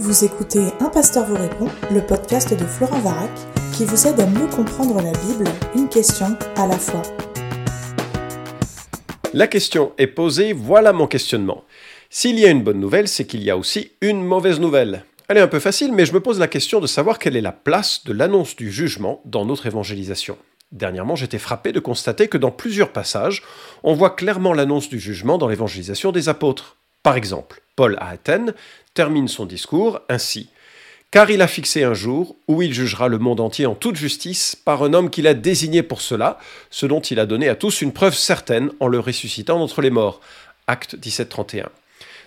Vous écoutez Un pasteur vous répond, le podcast de Florent Varac, qui vous aide à mieux comprendre la Bible, une question à la fois. La question est posée, voilà mon questionnement. S'il y a une bonne nouvelle, c'est qu'il y a aussi une mauvaise nouvelle. Elle est un peu facile, mais je me pose la question de savoir quelle est la place de l'annonce du jugement dans notre évangélisation. Dernièrement, j'étais frappé de constater que dans plusieurs passages, on voit clairement l'annonce du jugement dans l'évangélisation des apôtres. Par exemple, Paul à Athènes termine son discours ainsi. Car il a fixé un jour où il jugera le monde entier en toute justice par un homme qu'il a désigné pour cela, ce dont il a donné à tous une preuve certaine en le ressuscitant d'entre les morts. Acte 17-31.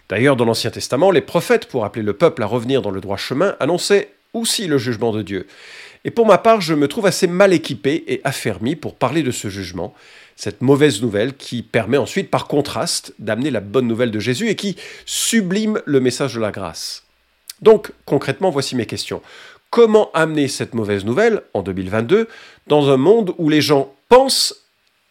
D'ailleurs, dans l'Ancien Testament, les prophètes, pour appeler le peuple à revenir dans le droit chemin, annonçaient aussi le jugement de Dieu. Et pour ma part, je me trouve assez mal équipé et affermi pour parler de ce jugement, cette mauvaise nouvelle qui permet ensuite, par contraste, d'amener la bonne nouvelle de Jésus et qui sublime le message de la grâce. Donc, concrètement, voici mes questions. Comment amener cette mauvaise nouvelle, en 2022, dans un monde où les gens pensent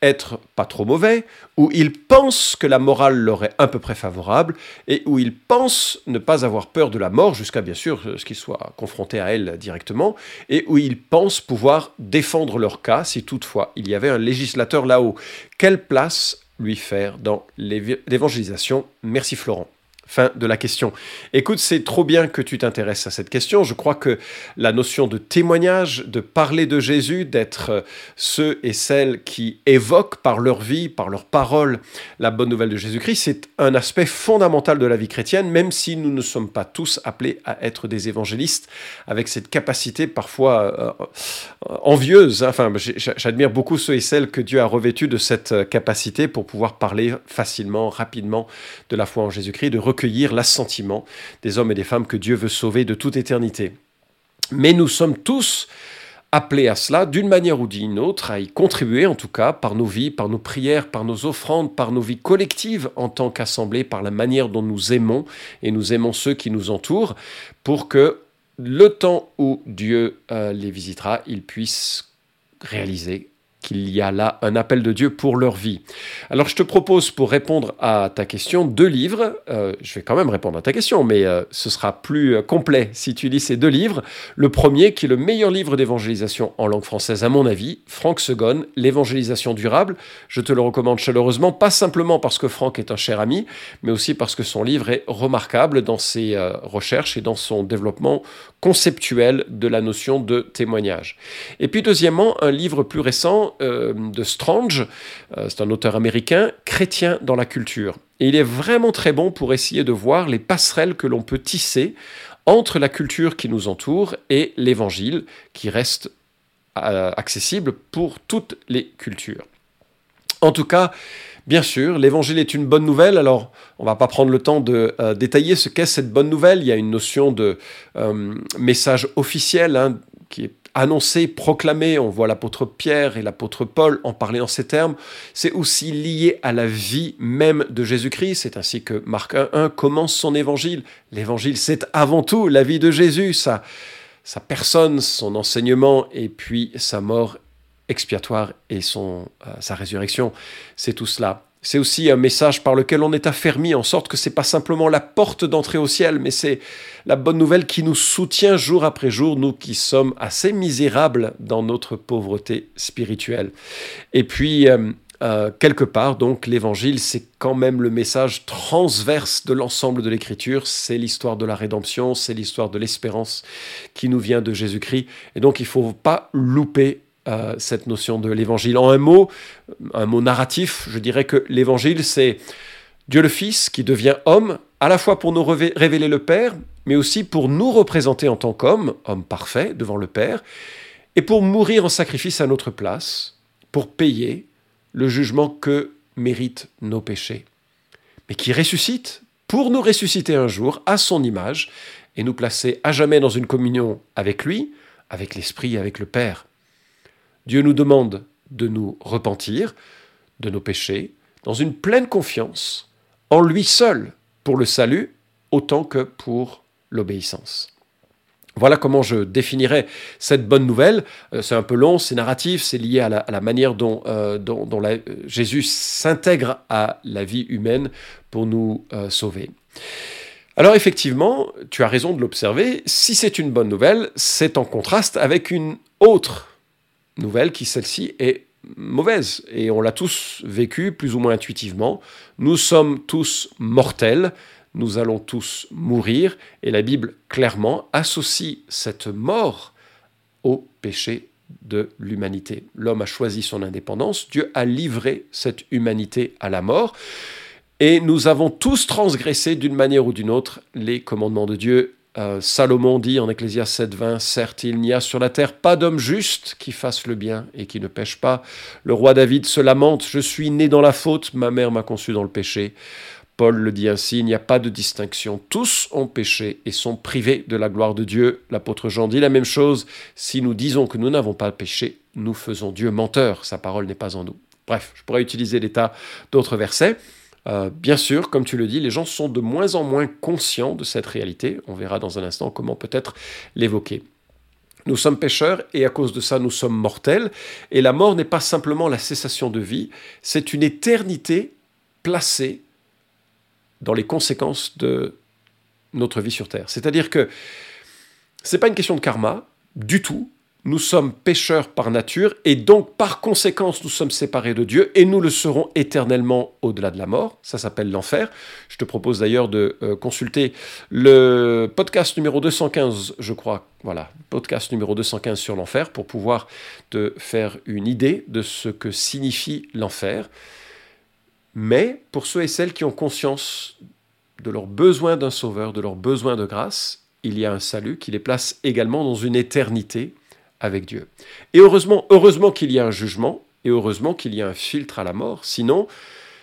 être pas trop mauvais, où ils pensent que la morale leur est à peu près favorable, et où ils pensent ne pas avoir peur de la mort, jusqu'à bien sûr ce qu'ils soient confrontés à elle directement, et où ils pensent pouvoir défendre leur cas si toutefois il y avait un législateur là-haut. Quelle place lui faire dans l'évangélisation? Merci Florent. Fin de la question. Écoute, c'est trop bien que tu t'intéresses à cette question. Je crois que la notion de témoignage, de parler de Jésus, d'être euh, ceux et celles qui évoquent par leur vie, par leurs paroles, la bonne nouvelle de Jésus-Christ, c'est un aspect fondamental de la vie chrétienne, même si nous ne sommes pas tous appelés à être des évangélistes, avec cette capacité parfois euh, euh, envieuse. Hein. Enfin, j'admire beaucoup ceux et celles que Dieu a revêtus de cette capacité pour pouvoir parler facilement, rapidement de la foi en Jésus-Christ, de recueillir l'assentiment des hommes et des femmes que Dieu veut sauver de toute éternité. Mais nous sommes tous appelés à cela d'une manière ou d'une autre, à y contribuer en tout cas par nos vies, par nos prières, par nos offrandes, par nos vies collectives en tant qu'assemblée, par la manière dont nous aimons et nous aimons ceux qui nous entourent, pour que le temps où Dieu euh, les visitera, ils puissent réaliser qu'il y a là un appel de Dieu pour leur vie. Alors je te propose pour répondre à ta question deux livres. Euh, je vais quand même répondre à ta question, mais euh, ce sera plus euh, complet si tu lis ces deux livres. Le premier, qui est le meilleur livre d'évangélisation en langue française à mon avis, Franck Segon, L'évangélisation durable. Je te le recommande chaleureusement, pas simplement parce que Franck est un cher ami, mais aussi parce que son livre est remarquable dans ses recherches et dans son développement conceptuel de la notion de témoignage. Et puis deuxièmement, un livre plus récent euh, de Strange, euh, c'est un auteur américain, Chrétien dans la culture. Et il est vraiment très bon pour essayer de voir les passerelles que l'on peut tisser entre la culture qui nous entoure et l'évangile qui reste euh, accessible pour toutes les cultures. En tout cas, Bien sûr, l'évangile est une bonne nouvelle. Alors, on va pas prendre le temps de détailler ce qu'est cette bonne nouvelle. Il y a une notion de message officiel hein, qui est annoncé, proclamé. On voit l'apôtre Pierre et l'apôtre Paul en parler en ces termes. C'est aussi lié à la vie même de Jésus-Christ. C'est ainsi que Marc 1.1 commence son évangile. L'évangile, c'est avant tout la vie de Jésus, sa, sa personne, son enseignement et puis sa mort expiatoire et son, euh, sa résurrection. C'est tout cela. C'est aussi un message par lequel on est affermi, en sorte que c'est pas simplement la porte d'entrée au ciel, mais c'est la bonne nouvelle qui nous soutient jour après jour, nous qui sommes assez misérables dans notre pauvreté spirituelle. Et puis, euh, euh, quelque part, donc, l'évangile, c'est quand même le message transverse de l'ensemble de l'écriture. C'est l'histoire de la rédemption, c'est l'histoire de l'espérance qui nous vient de Jésus-Christ. Et donc, il ne faut pas louper cette notion de l'évangile. En un mot, un mot narratif, je dirais que l'évangile, c'est Dieu le Fils qui devient homme, à la fois pour nous révéler le Père, mais aussi pour nous représenter en tant qu'homme, homme parfait devant le Père, et pour mourir en sacrifice à notre place, pour payer le jugement que méritent nos péchés, mais qui ressuscite pour nous ressusciter un jour à son image et nous placer à jamais dans une communion avec lui, avec l'Esprit avec le Père. Dieu nous demande de nous repentir de nos péchés dans une pleine confiance en lui seul pour le salut autant que pour l'obéissance. Voilà comment je définirais cette bonne nouvelle. Euh, c'est un peu long, c'est narratif, c'est lié à la, manière dont, euh, Jésus s'intègre à la vie humaine pour nous euh, sauver. Alors effectivement, tu as raison de l'observer, si c'est une bonne nouvelle, c'est en contraste avec une autre nouvelle qui celle-ci est mauvaise. Et on l'a tous vécu plus ou moins intuitivement. Nous sommes tous mortels, nous allons tous mourir, et la Bible clairement associe cette mort au péché de l'humanité. L'homme a choisi son indépendance, Dieu a livré cette humanité à la mort, et nous avons tous transgressé d'une manière ou d'une autre les commandements de Dieu. Euh, Salomon dit en Ecclésias 7.20, certes il n'y a sur la terre pas d'homme juste qui fasse le bien et qui ne pêche pas. Le roi David se lamente, je suis né dans la faute, ma mère m'a conçu dans le péché. Paul le dit ainsi, il n'y a pas de distinction. Tous ont péché et sont privés de la gloire de Dieu. L'apôtre Jean dit la même chose. Si nous disons que nous n'avons pas péché, nous faisons Dieu menteur. Sa parole n'est pas en nous. Bref, je pourrais utiliser l'état d'autres versets. Euh, bien sûr, comme tu le dis, les gens sont de moins en moins conscients de cette réalité. On verra dans un instant comment peut-être l'évoquer. Nous sommes pécheurs et à cause de ça nous sommes mortels. Et la mort n'est pas simplement la cessation de vie, c'est une éternité placée dans les conséquences de notre vie sur Terre. C'est-à-dire que ce n'est pas une question de karma du tout. Nous sommes pécheurs par nature et donc par conséquence nous sommes séparés de Dieu et nous le serons éternellement au-delà de la mort. Ça s'appelle l'enfer. Je te propose d'ailleurs de euh, consulter le podcast numéro 215, je crois. Voilà, podcast numéro 215 sur l'enfer pour pouvoir te faire une idée de ce que signifie l'enfer. Mais pour ceux et celles qui ont conscience de leur besoin d'un sauveur, de leur besoin de grâce, il y a un salut qui les place également dans une éternité avec Dieu. Et heureusement, heureusement qu'il y a un jugement, et heureusement qu'il y a un filtre à la mort. Sinon,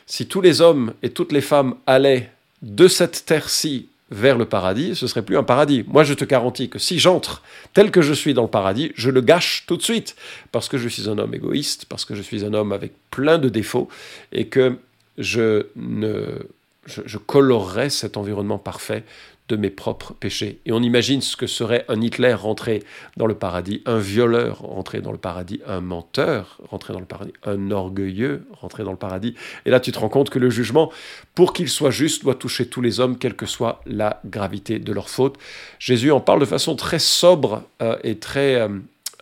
si tous les hommes et toutes les femmes allaient de cette terre-ci vers le paradis, ce serait plus un paradis. Moi, je te garantis que si j'entre tel que je suis dans le paradis, je le gâche tout de suite, parce que je suis un homme égoïste, parce que je suis un homme avec plein de défauts, et que je, ne, je, colorerais cet environnement parfait de mes propres péchés. Et on imagine ce que serait un Hitler rentré dans le paradis, un violeur rentré dans le paradis, un menteur rentré dans le paradis, un orgueilleux rentré dans le paradis. Et là, tu te rends compte que le jugement, pour qu'il soit juste, doit toucher tous les hommes, quelle que soit la gravité de leur faute. Jésus en parle de façon très sobre euh, et très... Euh,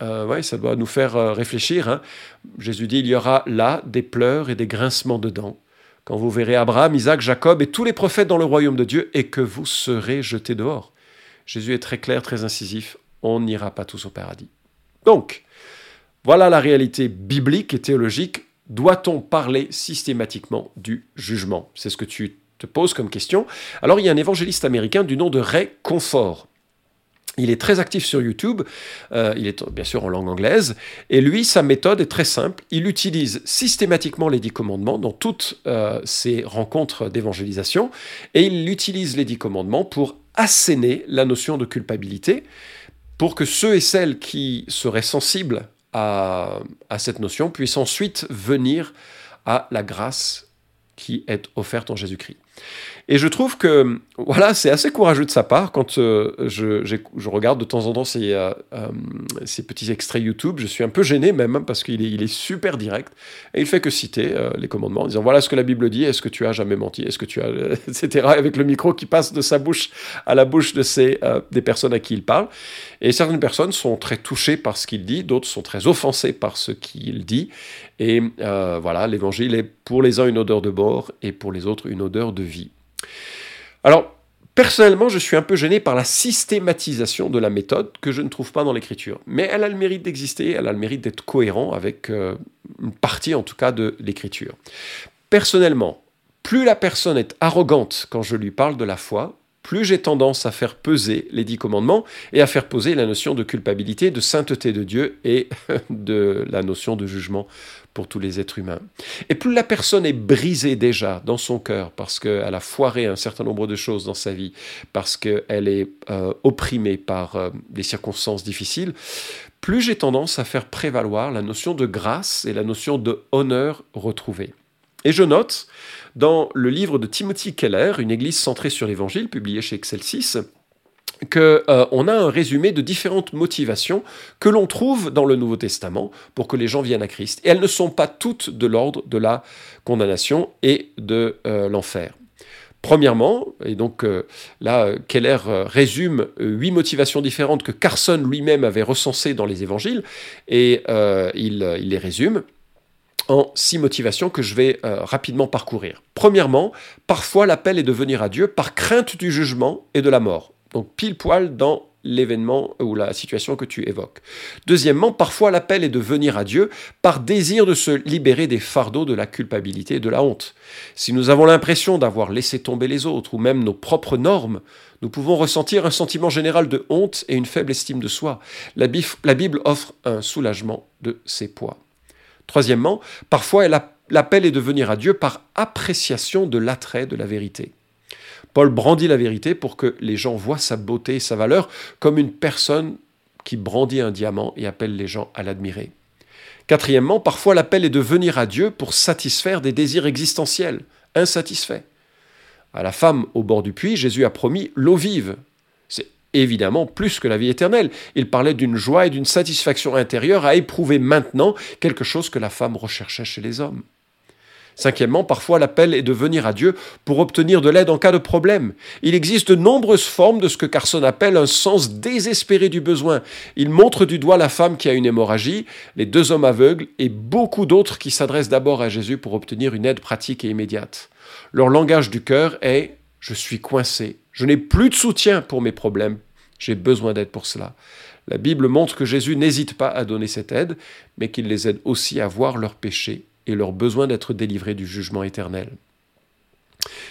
euh, ouais, ça doit nous faire réfléchir. Hein. Jésus dit, il y aura là des pleurs et des grincements de dents quand vous verrez Abraham, Isaac, Jacob et tous les prophètes dans le royaume de Dieu, et que vous serez jetés dehors. Jésus est très clair, très incisif, on n'ira pas tous au paradis. Donc, voilà la réalité biblique et théologique. Doit-on parler systématiquement du jugement? C'est ce que tu te poses comme question. Alors il y a un évangéliste américain du nom de Ray Confort. Il est très actif sur YouTube, euh, il est bien sûr en langue anglaise, et lui, sa méthode est très simple. Il utilise systématiquement les dix commandements dans toutes euh, ses rencontres d'évangélisation, et il utilise les dix commandements pour asséner la notion de culpabilité, pour que ceux et celles qui seraient sensibles à, à cette notion puissent ensuite venir à la grâce qui est offerte en Jésus-Christ. Et je trouve que voilà, c'est assez courageux de sa part quand euh, je, regarde de temps en temps ces, euh, euh, petits extraits YouTube. Je suis un peu gêné même parce qu'il est, super direct et il fait que citer les commandements en disant voilà ce que la Bible dit, est-ce que tu as jamais menti, est-ce que tu as, etc. Avec le micro qui passe de sa bouche à la bouche de des personnes à qui il parle. Et certaines personnes sont très touchées par ce qu'il dit, d'autres sont très offensées par ce qu'il dit. Et voilà, l'évangile est pour les uns une odeur de mort et pour les autres une odeur de vie. Alors, personnellement, je suis un peu gêné par la systématisation de la méthode que je ne trouve pas dans l'écriture. Mais elle a le mérite d'exister, elle a le mérite d'être cohérent avec euh, une partie en tout cas de l'écriture. Personnellement, plus la personne est arrogante quand je lui parle de la foi, plus j'ai tendance à faire peser les dix commandements et à faire poser la notion de culpabilité, de sainteté de Dieu et de la notion de jugement pour tous les êtres humains. Et plus la personne est brisée déjà dans son cœur parce qu'elle a foiré un certain nombre de choses dans sa vie, parce qu'elle est euh, opprimée par euh, des circonstances difficiles, plus j'ai tendance à faire prévaloir la notion de grâce et la notion de honneur retrouvée. Et je note dans le livre de Timothy Keller, Une Église centrée sur l'Évangile, publié chez Excelsis, qu'on euh, a un résumé de différentes motivations que l'on trouve dans le Nouveau Testament pour que les gens viennent à Christ. Et elles ne sont pas toutes de l'ordre de la condamnation et de euh, l'enfer. Premièrement, et donc euh, là, Keller résume huit motivations différentes que Carson lui-même avait recensées dans les évangiles, et il, les résume en six motivations que je vais rapidement parcourir. Premièrement, parfois l'appel est de venir à Dieu par crainte du jugement et de la mort. Donc pile poil dans l'événement ou la situation que tu évoques. Deuxièmement, parfois l'appel est de venir à Dieu par désir de se libérer des fardeaux de la culpabilité et de la honte. Si nous avons l'impression d'avoir laissé tomber les autres ou même nos propres normes, nous pouvons ressentir un sentiment général de honte et une faible estime de soi. La, Bible offre un soulagement de ces poids. Troisièmement, parfois l'appel est de venir à Dieu par appréciation de l'attrait de la vérité. Paul brandit la vérité pour que les gens voient sa beauté et sa valeur comme une personne qui brandit un diamant et appelle les gens à l'admirer. Quatrièmement, parfois l'appel est de venir à Dieu pour satisfaire des désirs existentiels, insatisfaits. À la femme au bord du puits, Jésus a promis l'eau vive. Évidemment plus que la vie éternelle. Il parlait d'une joie et d'une satisfaction intérieure à éprouver maintenant quelque chose que la femme recherchait chez les hommes. Cinquièmement, parfois l'appel est de venir à Dieu pour obtenir de l'aide en cas de problème. Il existe de nombreuses formes de ce que Carson appelle un sens désespéré du besoin. Il montre du doigt la femme qui a une hémorragie, les deux hommes aveugles et beaucoup d'autres qui s'adressent d'abord à Jésus pour obtenir une aide pratique et immédiate. Leur langage du cœur est ⁇ Je suis coincé, je n'ai plus de soutien pour mes problèmes, j'ai besoin d'aide pour cela ⁇ La Bible montre que Jésus n'hésite pas à donner cette aide, mais qu'il les aide aussi à voir leurs péchés et leur besoin d'être délivrés du jugement éternel.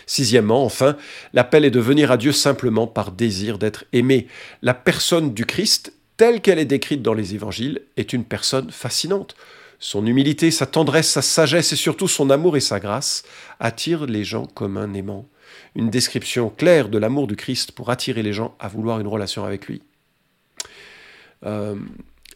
Sixièmement, enfin, l'appel est de venir à Dieu simplement par désir d'être aimé. La personne du Christ, telle qu'elle est décrite dans les évangiles, est une personne fascinante. Son humilité, sa tendresse, sa sagesse et surtout son amour et sa grâce attirent les gens comme un aimant. Une description claire de l'amour du Christ pour attirer les gens à vouloir une relation avec lui. Euh,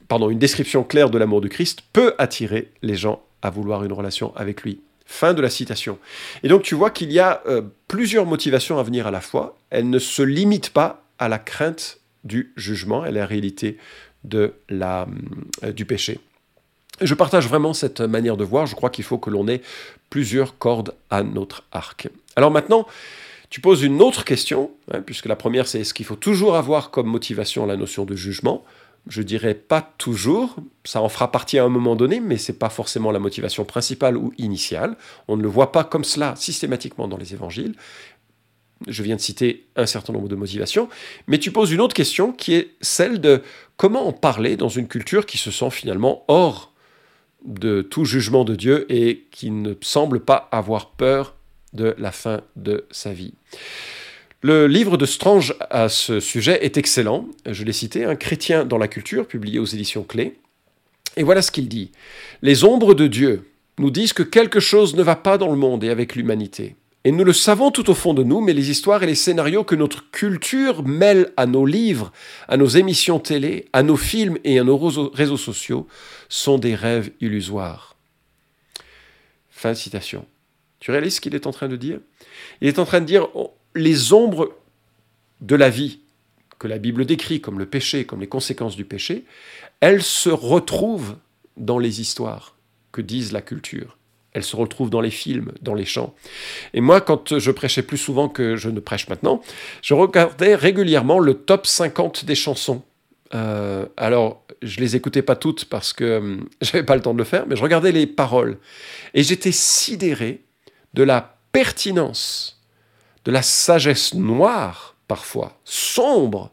pardon, une description claire de l'amour du Christ peut attirer les gens à vouloir une relation avec lui. Fin de la citation. Et donc tu vois qu'il y a euh, plusieurs motivations à venir à la fois. Elles ne se limitent pas à la crainte du jugement et la réalité de la, euh, du péché. Je partage vraiment cette manière de voir. Je crois qu'il faut que l'on ait plusieurs cordes à notre arc. Alors maintenant, tu poses une autre question, hein, puisque la première c'est est-ce qu'il faut toujours avoir comme motivation la notion de jugement? Je dirais pas toujours, ça en fera partie à un moment donné, mais ce n'est pas forcément la motivation principale ou initiale. On ne le voit pas comme cela systématiquement dans les évangiles. Je viens de citer un certain nombre de motivations, mais tu poses une autre question qui est celle de comment en parler dans une culture qui se sent finalement hors de tout jugement de Dieu et qui ne semble pas avoir peur de la fin de sa vie. Le livre de Strange à ce sujet est excellent. Je l'ai cité, Un chrétien dans la culture, publié aux éditions Clés. Et voilà ce qu'il dit. Les ombres de Dieu nous disent que quelque chose ne va pas dans le monde et avec l'humanité. Et nous le savons tout au fond de nous, mais les histoires et les scénarios que notre culture mêle à nos livres, à nos émissions télé, à nos films et à nos réseaux sociaux sont des rêves illusoires. Fin de citation. Tu réalises ce qu'il est en train de dire? Il est en train de dire les ombres de la vie que la Bible décrit comme le péché, comme les conséquences du péché, elles se retrouvent dans les histoires que disent la culture. Elles se retrouvent dans les films, dans les chants. Et moi, quand je prêchais plus souvent que je ne prêche maintenant, je regardais régulièrement le top 50 des chansons. Euh, alors, je les écoutais pas toutes parce que hum, j'avais pas le temps de le faire, mais je regardais les paroles. Et j'étais sidéré de la pertinence de la sagesse noire, parfois, sombre,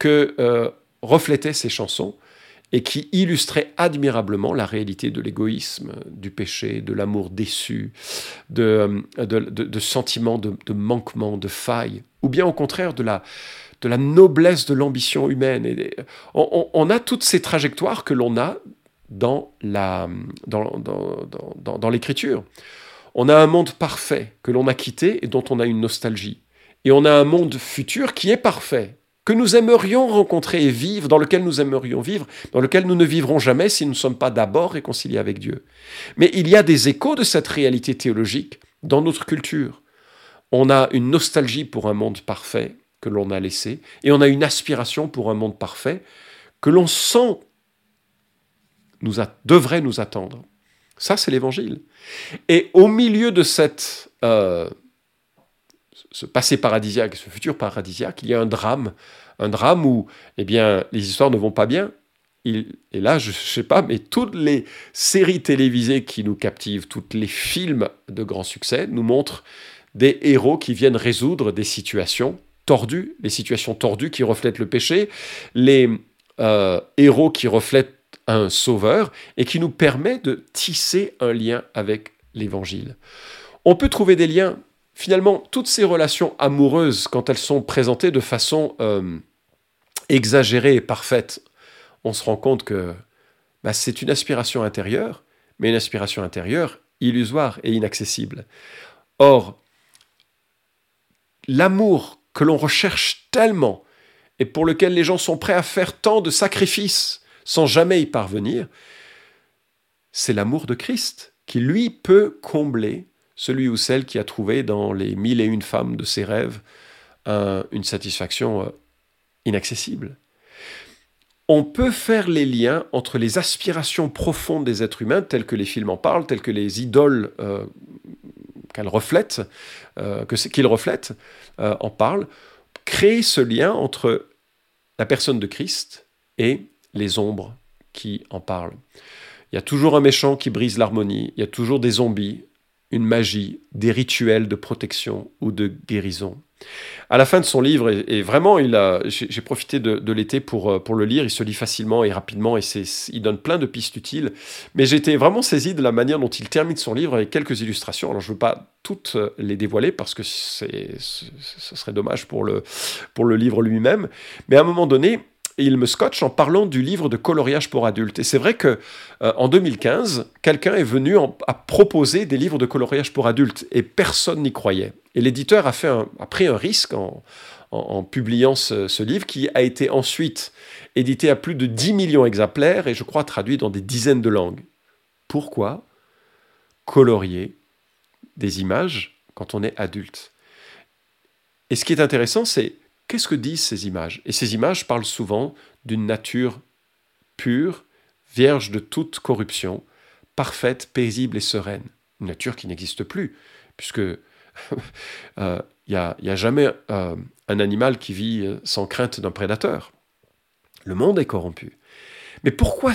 que euh, reflétaient ces chansons et qui illustraient admirablement la réalité de l'égoïsme, du péché, de l'amour déçu, de, euh, de, sentiments de, manquement, de faille, ou bien au contraire de la, de la noblesse de l'ambition humaine. Et on, a toutes ces trajectoires que l'on a dans, la, dans, dans, dans l'écriture. On a un monde parfait que l'on a quitté et dont on a une nostalgie. Et on a un monde futur qui est parfait, que nous aimerions rencontrer et vivre, dans lequel nous aimerions vivre, dans lequel nous ne vivrons jamais si nous ne sommes pas d'abord réconciliés avec Dieu. Mais il y a des échos de cette réalité théologique dans notre culture. On a une nostalgie pour un monde parfait que l'on a laissé, et on a une aspiration pour un monde parfait que l'on sent devrait nous attendre. Ça, c'est l'évangile. Et au milieu de cette, euh, ce passé paradisiaque ce futur paradisiaque, il y a un drame, un drame où eh bien, les histoires ne vont pas bien. et là, je ne sais pas, mais toutes les séries télévisées qui nous captivent, tous les films de grand succès nous montrent des héros qui viennent résoudre des situations tordues, les situations tordues qui reflètent le péché, les euh, héros qui reflètent un sauveur et qui nous permet de tisser un lien avec l'évangile. On peut trouver des liens finalement, toutes ces relations amoureuses, quand elles sont présentées de façon euh, exagérée et parfaite, on se rend compte que bah, c'est une aspiration intérieure, mais une aspiration intérieure illusoire et inaccessible. Or, l'amour que l'on recherche tellement et pour lequel les gens sont prêts à faire tant de sacrifices sans jamais y parvenir, c'est l'amour de Christ qui, lui, peut combler celui ou celle qui a trouvé dans les mille et une femmes de ses rêves une satisfaction euh, inaccessible. On peut faire les liens entre les aspirations profondes des êtres humains, telles que les films en parlent, telles que les idoles euh, qu'elles reflètent, euh, qu'ils reflètent, en parlent, créer ce lien entre la personne de Christ et les ombres qui en parlent. Il y a toujours un méchant qui brise l'harmonie, il y a toujours des zombies, une magie, des rituels de protection ou de guérison. À la fin de son livre, et, vraiment, il a, j'ai profité de, l'été pour, euh, pour le lire, il se lit facilement et rapidement, et il donne plein de pistes utiles, mais j'étais vraiment saisi de la manière dont il termine son livre avec quelques illustrations. Alors je ne veux pas toutes euh, les dévoiler parce que ce serait dommage pour le, pour le livre lui-même, mais à un moment donné, et il me scotche en parlant du livre de coloriage pour adultes. Et c'est vrai que euh, en 2015, quelqu'un est venu à proposer des livres de coloriage pour adultes et personne n'y croyait. Et l'éditeur a, fait a pris un risque en, publiant ce, ce, livre qui a été ensuite édité à plus de 10 millions d'exemplaires et je crois traduit dans des dizaines de langues. Pourquoi colorier des images quand on est adulte? Et ce qui est intéressant, c'est Qu'est-ce que disent ces images? Et ces images parlent souvent d'une nature pure, vierge de toute corruption, parfaite, paisible et sereine. Une nature qui n'existe plus, puisque il euh, n'y a, jamais euh, un animal qui vit euh, sans crainte d'un prédateur. Le monde est corrompu. Mais pourquoi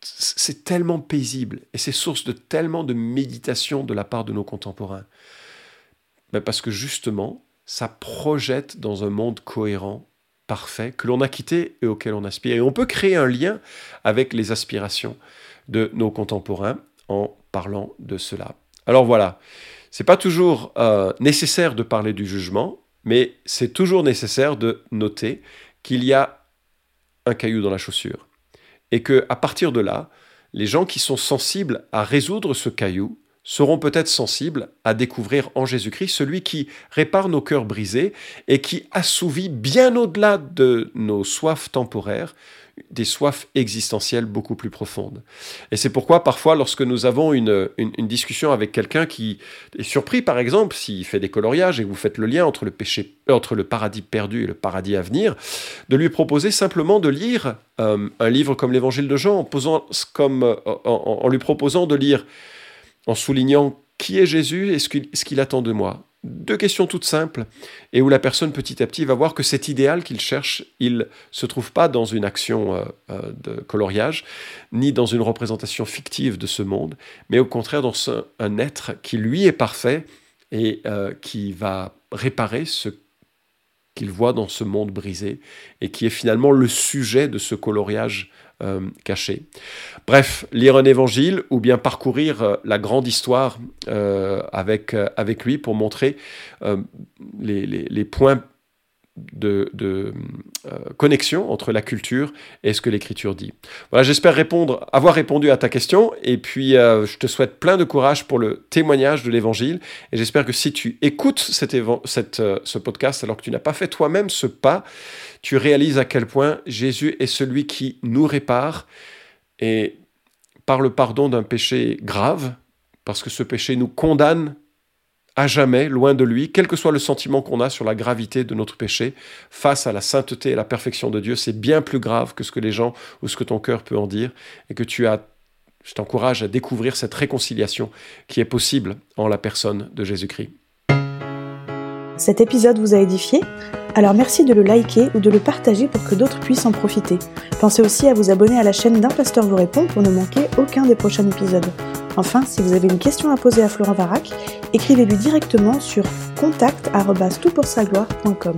c'est tellement paisible et c'est source de tellement de méditation de la part de nos contemporains? Ben Parce que justement, ça projette dans un monde cohérent, parfait, que l'on a quitté et auquel on aspire. Et on peut créer un lien avec les aspirations de nos contemporains en parlant de cela. Alors voilà, c'est pas toujours euh, nécessaire de parler du jugement, mais c'est toujours nécessaire de noter qu'il y a un caillou dans la chaussure. Et que à partir de là, les gens qui sont sensibles à résoudre ce caillou seront peut-être sensibles à découvrir en Jésus-Christ celui qui répare nos cœurs brisés et qui assouvit bien au-delà de nos soifs temporaires des soifs existentielles beaucoup plus profondes. Et c'est pourquoi parfois lorsque nous avons une, une, discussion avec quelqu'un qui est surpris par exemple s'il fait des coloriages et vous faites le lien entre le péché, entre le paradis perdu et le paradis à venir, de lui proposer simplement de lire euh, un livre comme l'Évangile de Jean en, posant, comme, en lui proposant de lire en soulignant qui est Jésus et ce qu'il attend de moi. Deux questions toutes simples et où la personne petit à petit va voir que cet idéal qu'il cherche, il se trouve pas dans une action euh, euh, de coloriage, ni dans une représentation fictive de ce monde, mais au contraire dans un, être qui lui est parfait et euh, qui va réparer ce qu'il voit dans ce monde brisé et qui est finalement le sujet de ce coloriage euh, caché. Bref, lire un évangile ou bien parcourir euh, la grande histoire euh, avec, lui pour montrer les, les, points de, euh, connexion entre la culture et ce que l'écriture dit. Voilà, j'espère répondre, avoir répondu à ta question, et puis euh, je te souhaite plein de courage pour le témoignage de l'Évangile, et j'espère que si tu écoutes cette, euh, ce podcast alors que tu n'as pas fait toi-même ce pas, tu réalises à quel point Jésus est celui qui nous répare, et par le pardon d'un péché grave, parce que ce péché nous condamne à jamais loin de lui, quel que soit le sentiment qu'on a sur la gravité de notre péché, face à la sainteté et la perfection de Dieu, c'est bien plus grave que ce que les gens ou ce que ton cœur peut en dire, et que tu as, je t'encourage à découvrir cette réconciliation qui est possible en la personne de Jésus-Christ. Cet épisode vous a édifié? Alors merci de le liker ou de le partager pour que d'autres puissent en profiter. Pensez aussi à vous abonner à la chaîne d'un pasteur vous répond pour ne manquer aucun des prochains épisodes. Enfin, si vous avez une question à poser à Florent Varac, écrivez-lui directement sur contact@toutpoursagloire.com.